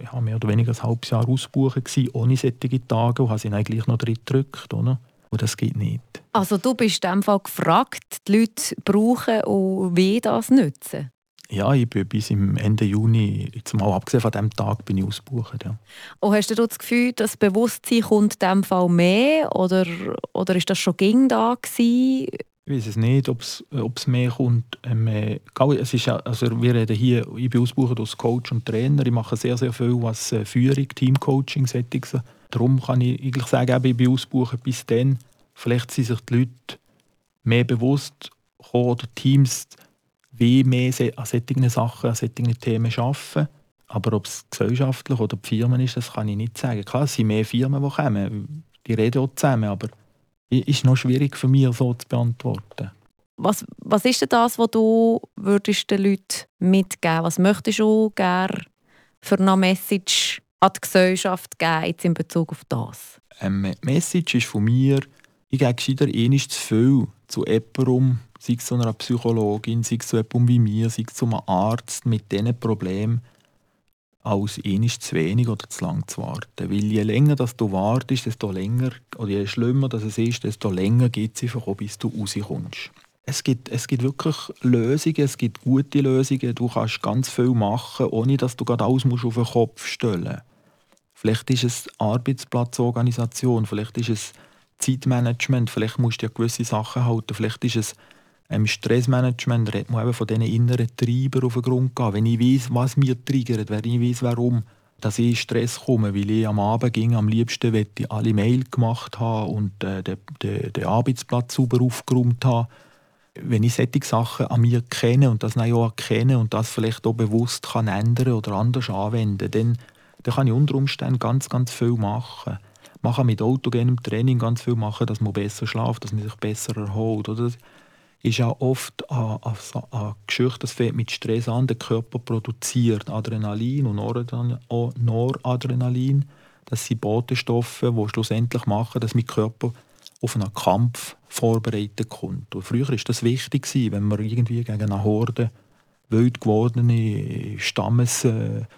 ja, mehr oder weniger ein halbes Jahr ausgebucht ohne solche Tage und habe sie eigentlich noch drin gedrückt. Oder? Und das geht nicht. Also du bist in dem Fall gefragt, die Leute brauchen und wie das nutzen? Ja, ich bin bis im Ende Juni, jetzt mal abgesehen von diesem Tag, bin ich ausgebucht. Ja. Und hast du das Gefühl, das Bewusstsein kommt in diesem Fall mehr oder, oder ist das schon ging da gewesen? Ich weiß es nicht, ob es mehr kommt. Ähm, äh, es ist, also wir reden hier, ich bin ausgebucht als Coach und Trainer. Ich mache sehr, sehr viel was äh, Führung, Teamcoaching, Settings. Darum kann ich eigentlich sagen, ich bin ausgebucht bis dann. Vielleicht sind sich die Leute mehr bewusst oder Teams wie mehr an solchen Sachen, an solchen Themen arbeiten. Aber ob es gesellschaftlich oder die Firmen ist, das kann ich nicht sagen. Klar, es sind mehr Firmen, die kommen, die reden auch zusammen, aber es ist noch schwierig für mich so zu beantworten. Was, was ist denn das, was du würdest den Leuten mitgeben Was möchtest du gerne für eine Message an die Gesellschaft geben jetzt in Bezug auf das? Eine Message ist von mir, ich gehe gescheiter eh nicht zu viel zu jemandem, sei es zu einer Psychologin, sei es zu jemandem wie mir, sei es zu einem Arzt mit diesen Problemen, als eh nicht zu wenig oder zu lang zu warten. Weil je länger dass du wartest, desto länger, oder je schlimmer dass es ist, desto länger geht es einfach, bis du rauskommst es gibt, es gibt wirklich Lösungen, es gibt gute Lösungen. Du kannst ganz viel machen, ohne dass du gerade alles musst auf den Kopf stellen musst. Vielleicht ist es Arbeitsplatzorganisation, vielleicht ist es Zeitmanagement, vielleicht musst du ja gewisse Sachen halten, vielleicht ist es ähm, Stressmanagement, redet man eben von diesen inneren Treibern auf den Grund gehen. Wenn ich weiß, was mir triggert, wenn ich weiß, warum dass ich in Stress komme, weil ich am Abend ging, am liebsten ich alle Mail gemacht haben und äh, den, den, den Arbeitsplatz sauber aufgeräumt habe, wenn ich solche Sachen an mir kenne und das auch erkenne und das vielleicht auch bewusst kann ändern oder anders anwenden, dann, dann kann ich unter Umständen ganz, ganz viel machen. Man kann mit autogenem Training ganz viel machen, dass man besser schläft, dass man sich besser erholt. Oder? Ist ja oft eine, Geschichte, das fängt mit Stress an. Der Körper produziert Adrenalin und Noradrenalin. Das sind Botenstoffe, die schlussendlich machen, dass mein Körper auf einen Kampf vorbereitet kommt. Und früher war das wichtig, wenn man irgendwie gegen eine Horde wild gewordene Stammesfeinde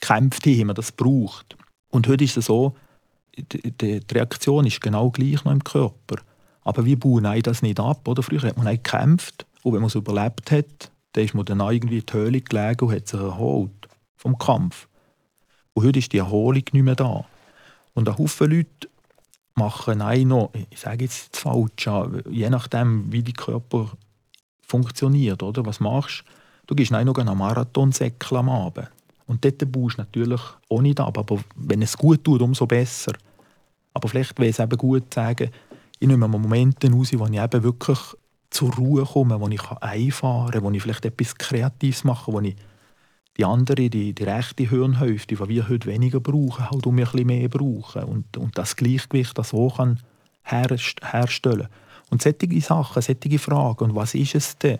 gekämpft hat, man das braucht. Und heute ist es so, die, Reaktion ist genau gleich noch im Körper. Aber wir bauen das nicht ab. Oder? Früher hat man gekämpft und wenn man es überlebt hat, dann ist man dann irgendwie in die Höhle gelegen und hat sich erholt vom Kampf. Und heute ist die Erholung nicht mehr da. Und ein Haufen Leute machen auch noch, ich sage jetzt das Falsche, je nachdem, wie dein Körper funktioniert, oder? was machst du? gehst noch einen Marathonsäckel am Abend. Und dort baust du natürlich auch nicht ab, aber wenn es gut tut, umso besser. Aber vielleicht wäre es eben gut zu sagen, ich nehme Momente raus, wo ich eben wirklich zur Ruhe komme, wo ich einfahren kann, wo ich vielleicht etwas Kreatives mache, wo ich die andere, die, die rechte Hirnhälfte, die wir heute weniger brauchen, halt um ein bisschen mehr brauchen und, und das Gleichgewicht das so kann herstellen Und solche Sachen, solche Fragen, und was ist es denn?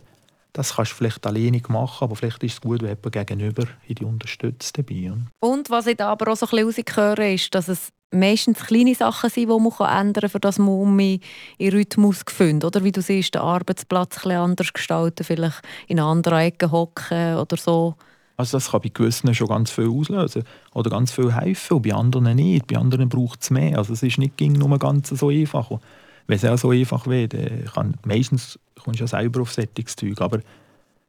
Das kannst du vielleicht alleine machen, aber vielleicht ist es gut, wenn jemand gegenüber in die unterstützt dabei. Und was ich da aber auch so ein bisschen rausgehöre, ist, dass es meistens kleine Sachen sind, die man ändern kann, für das man in Rhythmus findet. Oder wie du siehst, den Arbeitsplatz ein anders gestalten, vielleicht in anderen Ecke hocken oder so. Also das kann bei gewissen schon ganz viel auslösen oder ganz viel helfen und bei anderen nicht. Bei anderen braucht es mehr. Also es ist nicht nur ganz so einfach. wenn es auch so einfach wäre, dann kann, meistens kommst du ja selber auf Sättigungszeug. Aber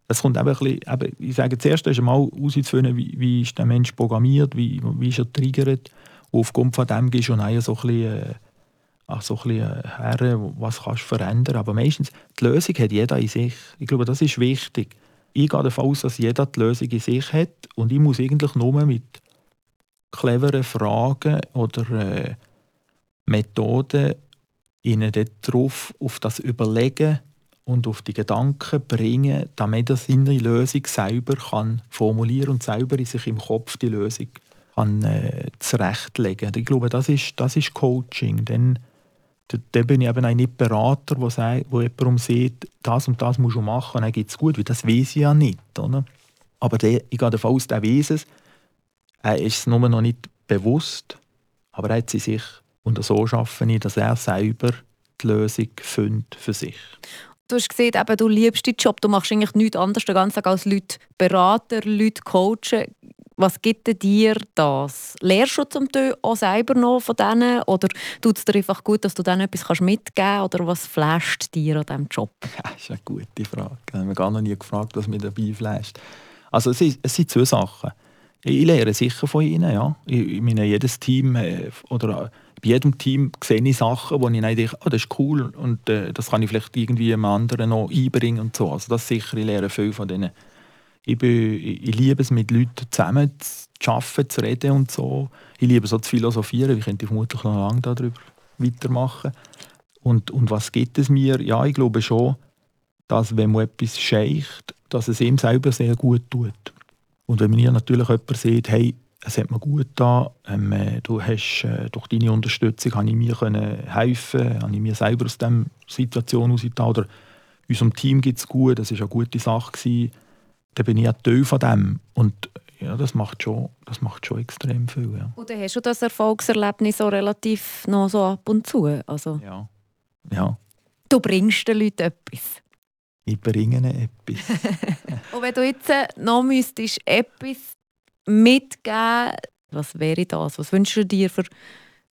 es kommt eben ein bisschen, eben, ich sage zuerst einmal herauszufinden, wie, wie ist der Mensch programmiert, wie, wie ist er triggert. Und aufgrund von dem gehst du dann so ein bisschen, äh, so ein bisschen her, was kannst du verändern. Aber meistens, die Lösung hat jeder in sich. Ich glaube, das ist wichtig ich gehe davon aus, dass jeder die Lösung in sich hat und ich muss eigentlich nur mit cleveren Fragen oder äh, Methoden ihnen darauf auf das Überlegen und auf die Gedanken bringen, damit er seine Lösung selber kann formulieren und selber in sich im Kopf die Lösung kann, äh, zurechtlegen. Ich glaube, das ist, das ist Coaching. Denn dann bin ich eben auch nicht Berater, der sagt, wo jemand sieht, das und das musst du machen, dann geht es gut, weil das weiß ich ja nicht. Oder? Aber der, ich gehe davon aus, der weiß es. Er ist es nur noch nicht bewusst, aber er hat sie sich, und so schaffe ich, dass er selber die Lösung findet für sich. Du hast gesehen, eben, du liebst deinen Job, du machst eigentlich nichts anderes den ganzen Tag als Leute beraten, Leute coachen. Was gibt dir das? Lehrst du zum Teil auch selber noch von denen? Oder tut es dir einfach gut, dass du denen etwas mitgeben kannst? Oder was flasht dir an diesem Job? Das ist eine gute Frage. Ich habe mich gar noch nie gefragt, was mir dabei flasht. Also es, ist, es sind zwei Sachen. Ich lehre sicher von ihnen. Ja. Ich meine, jedes Team äh, oder bei jedem Team sehe ich Sachen, wo ich denke, oh, das ist cool und äh, das kann ich vielleicht irgendwie einem anderen noch einbringen und so. Also das sicher, ich lehre viel von denen ich, bin, ich liebe es, mit Leuten zusammen zu arbeiten, zu reden und so. Ich liebe so zu philosophieren. Ich könnte vermutlich noch lange darüber weitermachen. Und, und was gibt es mir? Ja, ich glaube schon, dass wenn man etwas scheicht, dass es ihm selber sehr gut tut. Und wenn mir natürlich jemand sagt, hey, es hat mir gut getan, ähm, äh, du hast, äh, durch deine Unterstützung habe ich mir können helfen habe ich mir selber aus dieser Situation herausgetan oder unserem Team geht es gut, das war eine gute Sache, gewesen, dann bin ich ein Teil von dem. Und ja, das macht schon, das macht schon extrem viel. Ja. Und dann hast du das Erfolgserlebnis so relativ noch so ab und zu? Also, Ja. ja. du bringst den Leuten etwas. Ich bringe ihnen etwas. Und wenn du jetzt äh, noch müsstest etwas mitgeben, was wäre das? Was wünschst du dir für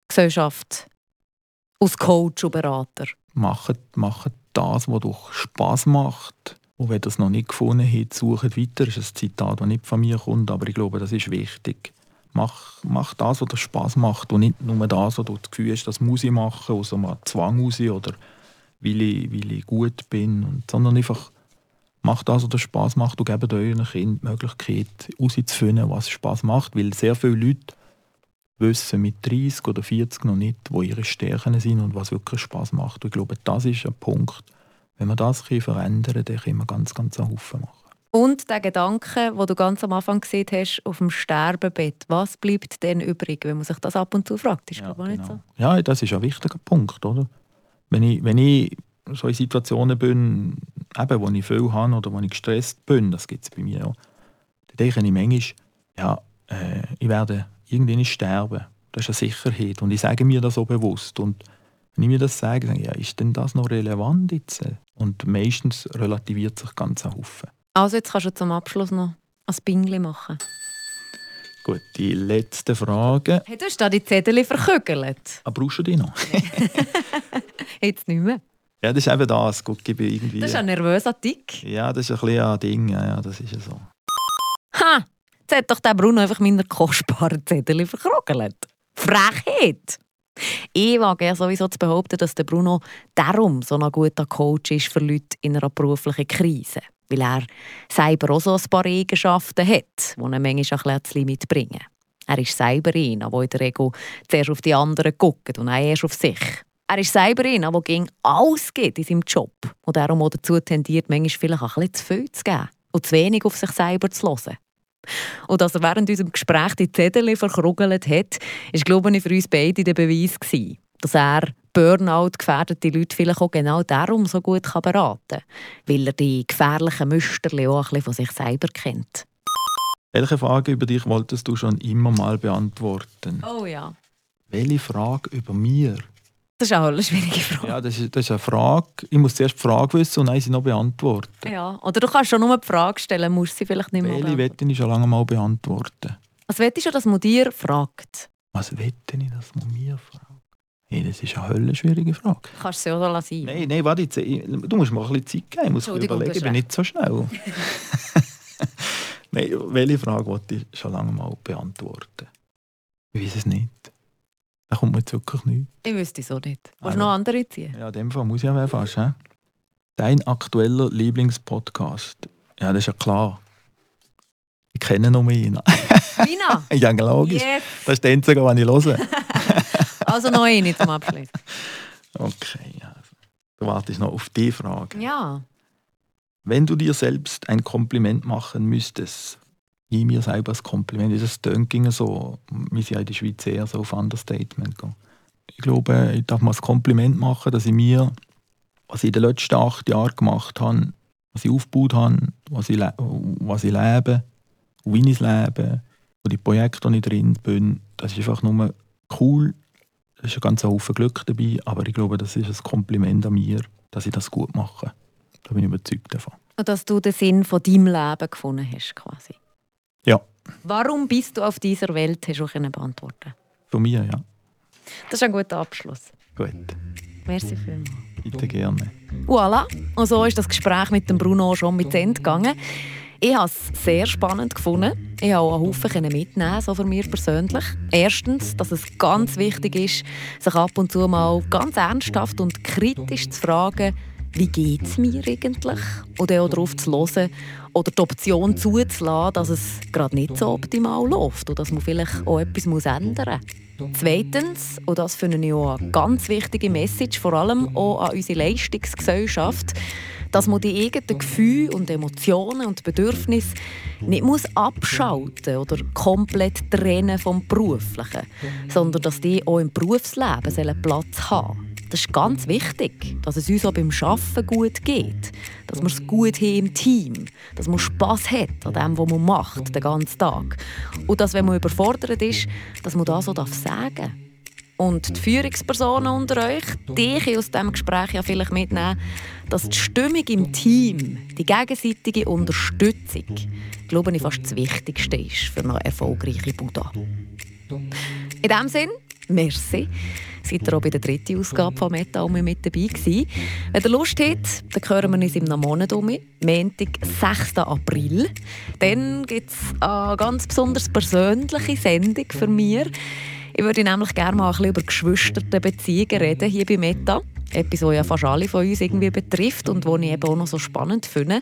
Gesellschaft als Coach und Berater? macht, macht das, was euch Spass macht. Und wenn ihr das noch nicht gefunden habt, sucht weiter. Das ist ein Zitat, das nicht von mir kommt, aber ich glaube, das ist wichtig. Mach, mach das, was dir Spass macht und nicht nur das, was du das Gefühl hast, das muss ich machen, aus einem Zwang raus oder weil ich, weil ich gut bin. Und, sondern einfach mach das, was dir Spass macht und gebt euren Kindern die Möglichkeit, herauszufinden, was Spass macht. Weil sehr viele Leute wissen mit 30 oder 40 noch nicht, wo ihre Stärken sind und was wirklich Spaß macht. Und ich glaube, das ist ein Punkt. Wenn wir das verändern, dann können wir ganz, ganz einen Haufen machen. Und der Gedanke, den du ganz am Anfang gesehen hast, auf dem Sterbebett, was bleibt denn übrig, wenn man sich das ab und zu fragt? Ist Ja, ich nicht genau. so. ja, das ist ein wichtiger Punkt. Oder? Wenn, ich, wenn ich so in Situationen bin, eben, wo ich viel habe oder wo ich gestresst bin, das gibt es bei mir auch, dann denke ich manchmal, ja, äh, ich werde irgendwann sterben. Das ist eine Sicherheit. Und ich sage mir das auch bewusst. Und wenn ich mir das sage, dann, ja, ist denn das noch relevant jetzt? Und meistens relativiert sich ganz ein Haufen. Also jetzt kannst du zum Abschluss noch ein Bingli machen. Gut, die letzte Frage. Hey, du hast da die Zettel verkügelt. Ah, brauchst du die noch? Jetzt nicht mehr. ja, das ist eben das. Gut, ich irgendwie... Das ist ein nervöser Tick. Ja, das ist ein bisschen ein Ding. Ja, das ist ja so. Ha! Jetzt hat doch der Bruno einfach meine kostbaren Zettel verkrogelt. Frechheit! Ich wage ja sowieso zu behaupten, dass der Bruno darum so ein guter Coach ist für Leute in einer beruflichen Krise. Weil er selber auch so ein paar Eigenschaften hat, die ihn manchmal ein bisschen ans Limit bringen. Er ist selber einer, der in der Regel zuerst auf die anderen guckt und auch erst auf sich. Er ist selber einer, der gegen alles gibt in seinem Job und darum auch dazu tendiert, manchmal vielleicht ein bisschen zu viel zu geben und zu wenig auf sich selber zu hören. Und dass er während unserem Gespräch die Zettel verkrugelt hat, ist, glaube ich, für uns beide der Beweis gewesen, dass er Burnout-gefährdete Leute vielleicht auch genau darum so gut kann beraten kann, weil er die gefährlichen Muster auch ein bisschen von sich selber kennt. Welche Frage über dich wolltest du schon immer mal beantworten? Oh ja. Welche Frage über mir? Das ist auch eine schwierige Frage. Ja, das ist, das ist eine Frage. Ich muss zuerst die Frage wissen und dann sie noch beantworten. Ja. Oder du kannst schon nur die Frage stellen, musst sie vielleicht nicht mehr Welche beantworten. wette ich schon lange mal beantworten? Was willst du, dass man dir fragt? Was wette ich, dass man mir fragt? Hey, das ist eine höllenschwierige Frage. Kannst du sie auch sein. Nein, nein, warte jetzt. Ich- Du musst mir ein bisschen Zeit geben. Ich muss überlegen, ich bin nicht so schnell. nein, welche Frage wollte ich schon lange mal beantworten? Ich weiß es nicht. Da kommt mir jetzt wirklich nichts. Ich wüsste es auch nicht. Willst Also. du noch andere ziehen? Ja, in dem Fall muss ich ja fast. He? Dein aktueller Lieblingspodcast? Ja, das ist ja klar. Ich kenne noch einen. Lina! ja, logisch. Yes! Das ist der einzige, den ich höre. Also noch eine zum Abschluss. Okay, ja. Du wartest noch auf die Frage. Ja. Wenn du dir selbst ein Kompliment machen müsstest, wie mir selber ein Kompliment, das tönt ging so, wir sind in der Schweiz eher so auf Understatement gehen. Ich glaube, ich darf mal ein Kompliment machen, dass ich mir, was ich in den letzten acht Jahren gemacht habe, was ich aufgebaut habe, was ich, was ich lebe, wie ich es lebe, und die Projekte, die ich drin bin, das ist einfach nur cool. Da ist ein ganzer Haufen Glück dabei, aber ich glaube, das ist ein Kompliment an mir, dass ich das gut mache. Da bin ich überzeugt davon. Und dass du den Sinn von deinem Leben gefunden hast, quasi. Ja, Warum bist du auf dieser Welt, hast du auch beantworten von mir, ja. Das ist ein guter Abschluss. Gut, Merci vielmals. bitte gerne. Voilà. Und so ist das Gespräch mit dem Bruno schon mit Ende gegangen. Ich habe es sehr spannend gefunden. Ich habe auch einen Haufen mitnehmen, so für mich persönlich. Erstens, dass es ganz wichtig ist, sich ab und zu mal ganz ernsthaft und kritisch zu fragen, wie geht es mir eigentlich? Oder auch darauf zu hören oder die Option zuzulassen, dass es gerade nicht so optimal läuft und dass man vielleicht auch etwas muss ändern muss. Zweitens, und das finde ich auch eine ganz wichtige Message, vor allem auch an unsere Leistungsgesellschaft, dass man die eigenen Gefühle und Emotionen und Bedürfnisse nicht muss abschalten oder komplett trennen vom Beruflichen, sondern dass die auch im Berufsleben Platz haben sollen. Das ist ganz wichtig, dass es uns auch beim Arbeiten gut geht, dass wir es gut haben im Team, dass man Spass hat an dem, was man macht, den ganzen Tag. Und dass, wenn man überfordert ist, dass man das so sagen darf. Und die Führungspersonen unter euch, die ich aus diesem Gespräch ja vielleicht mitnehmen, dass die Stimmung im Team, die gegenseitige Unterstützung, glaube ich, fast das Wichtigste ist für eine erfolgreiche Buddha. In diesem Sinn, merci. Seid ihr auch bei der dritten Ausgabe von Meta mit dabei gewesen. Wenn ihr Lust habt, dann hören wir uns im Monat um, Montag, 6. April. Dann gibt es eine ganz besonders persönliche Sendung für mich. Ich würde nämlich gerne mal ein bisschen über geschwisterte Beziehungen reden hier bei Meta. Etwas, das ja fast alle von uns irgendwie betrifft und das ich eben auch noch so spannend finde.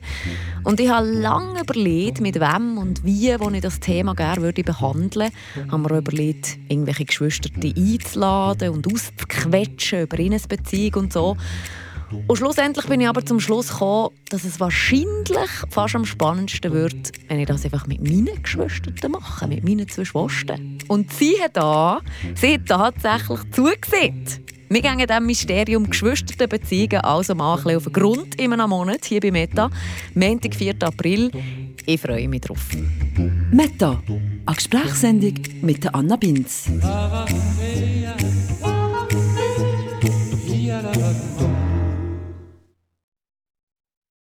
Und ich habe lange überlegt, mit wem und wie wo ich das Thema gerne würde behandeln würde. Haben wir überlegt, irgendwelche Geschwisterte einzuladen und auszuquetschen über ihre Beziehung und so. Und schlussendlich bin ich aber zum Schluss gekommen, dass es wahrscheinlich fast am spannendsten wird, wenn ich das einfach mit meinen Geschwistern mache, mit meinen zwei Schwestern. Und sie hat da, sie hat tatsächlich zugesehen. Wir gehen diesem Mysterium Geschwisterbeziehungen also mal ein auf den Grund in einem Monat hier bei Meta. Montag, 4. April. Ich freue mich drauf. Meta, eine Gesprächssendung mit Anna Binz.